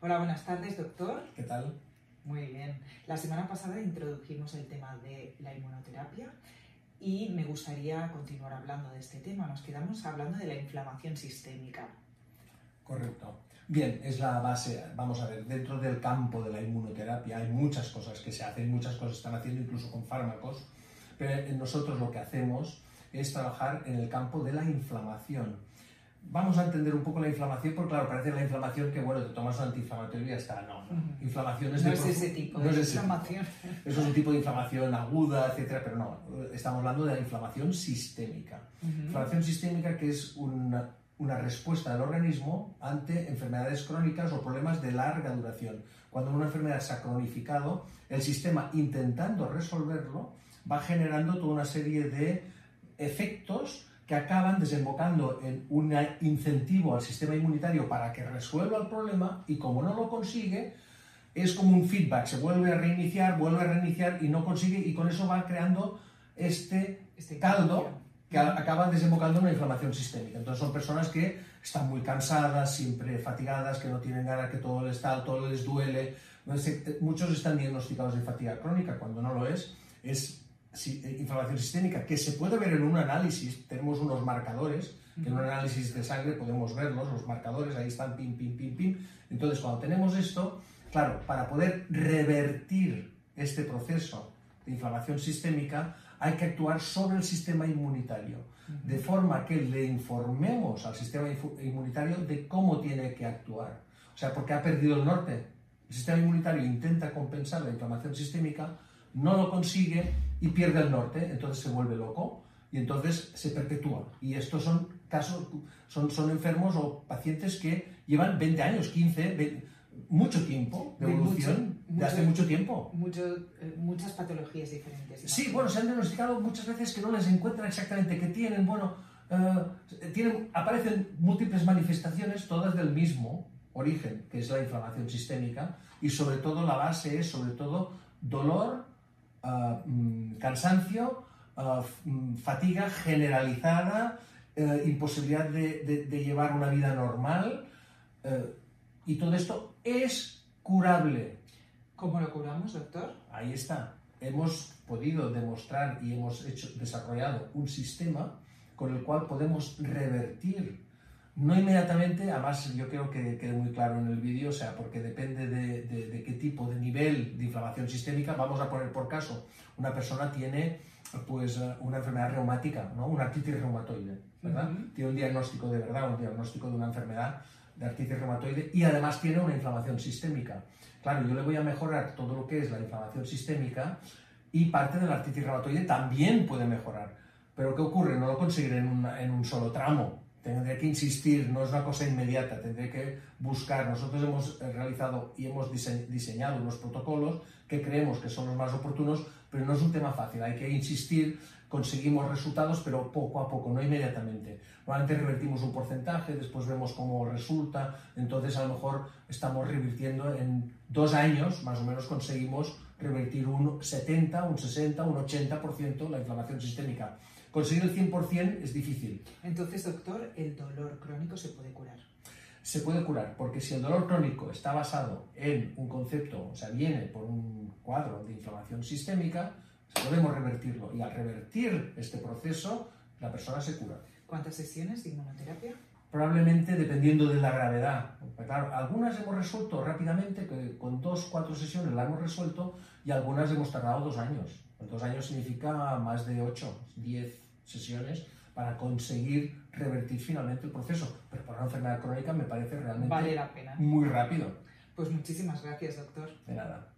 Hola, buenas tardes, doctor. ¿Qué tal? Muy bien. La semana pasada introdujimos el tema de la inmunoterapia y me gustaría continuar hablando de este tema. Nos quedamos hablando de la inflamación sistémica. Correcto. Bien, es la base. Vamos a ver, dentro del campo de la inmunoterapia hay muchas cosas que se hacen, muchas cosas están haciendo incluso con fármacos, pero nosotros lo que hacemos es trabajar en el campo de la inflamación vamos a entender un poco la inflamación, porque claro, parece la inflamación que, bueno, te tomas un antiinflamatorio y ya está. No, inflamación es, no es ese tipo de inflamación. Eso es un tipo de inflamación aguda, etcétera, pero no, estamos hablando de la inflamación sistémica. Inflamación sistémica que es una, una respuesta del organismo ante enfermedades crónicas o problemas de larga duración. Cuando una enfermedad se ha cronificado, el sistema intentando resolverlo va generando toda una serie de efectos que acaban desembocando en un incentivo al sistema inmunitario para que resuelva el problema y como no lo consigue, es como un feedback, se vuelve a reiniciar, vuelve a reiniciar y no consigue y con eso va creando este, este caldo que acaba desembocando en una inflamación sistémica. Entonces son personas que están muy cansadas, siempre fatigadas, que no tienen ganas, que todo les está, todo les duele. Muchos están diagnosticados de fatiga crónica, cuando no lo es, es eh, inflamación sistémica, que se puede ver en un análisis, tenemos unos marcadores, que en un análisis de sangre podemos verlos, los marcadores, ahí están, pim, pim, pim, pim. Entonces, cuando tenemos esto, claro, para poder revertir este proceso de inflamación sistémica, hay que actuar sobre el sistema inmunitario, de forma que le informemos al sistema inmunitario de cómo tiene que actuar. O sea, porque ha perdido el norte. El sistema inmunitario intenta compensar la inflamación sistémica, no lo consigue y pierde el norte, entonces se vuelve loco y entonces se perpetúa. Y estos son casos, son, son enfermos o pacientes que llevan 20 años, 15, mucho tiempo de evolución, de hace mucho tiempo. Eh, muchas patologías diferentes. Sí, bueno, se han diagnosticado muchas veces que no les encuentran exactamente qué tienen. Bueno, eh, tienen, aparecen múltiples manifestaciones, todas del mismo origen, que es la inflamación sistémica, y sobre todo la base es sobre todo dolor, Ah, mm, cansancio, ah, mm, fatiga generalizada, eh, imposibilidad de, llevar una vida normal. Eh, y todo esto es curable. ¿Cómo lo curamos, doctor? Ahí está. Hemos podido demostrar y hemos hecho, desarrollado un sistema con el cual podemos revertir no inmediatamente, además yo creo que quede muy claro en el vídeo, o sea, porque depende de, qué tipo de nivel de inflamación sistémica, vamos a poner por caso, una persona tiene pues una enfermedad reumática, ¿no? una artritis reumatoide, ¿verdad? Tiene un diagnóstico de verdad, un diagnóstico de una enfermedad de artritis reumatoide y además tiene una inflamación sistémica. Claro, yo le voy a mejorar todo lo que es la inflamación sistémica y parte de la artritis reumatoide también puede mejorar. Pero ¿qué ocurre? No lo conseguiré en, en un solo tramo tendré que insistir, no es una cosa inmediata, tendré que buscar. Nosotros hemos realizado y hemos diseñado unos protocolos que creemos que son los más oportunos, pero no es un tema fácil, hay que insistir, conseguimos resultados, pero poco a poco, no inmediatamente. Normalmente revertimos un porcentaje, después vemos cómo resulta, entonces a lo mejor estamos revirtiendo en dos años, más o menos conseguimos revertir un 70, un 60, un 80% la inflamación sistémica. Conseguir el 100% es difícil. Entonces, doctor, ¿el dolor crónico se puede curar? Se puede curar, porque si el dolor crónico está basado en un concepto, o sea, viene por un cuadro de inflamación sistémica, podemos revertirlo. Y al revertir este proceso, la persona se cura. ¿Cuántas sesiones de inmunoterapia? Probablemente dependiendo de la gravedad. Claro, algunas hemos resuelto rápidamente, que con dos, cuatro sesiones la hemos resuelto, y algunas hemos tardado dos años. Dos años significa más de ocho, diez sesiones para conseguir revertir finalmente el proceso. Pero para una enfermedad crónica me parece realmente vale la pena. muy rápido. Pues muchísimas gracias, doctor. De nada.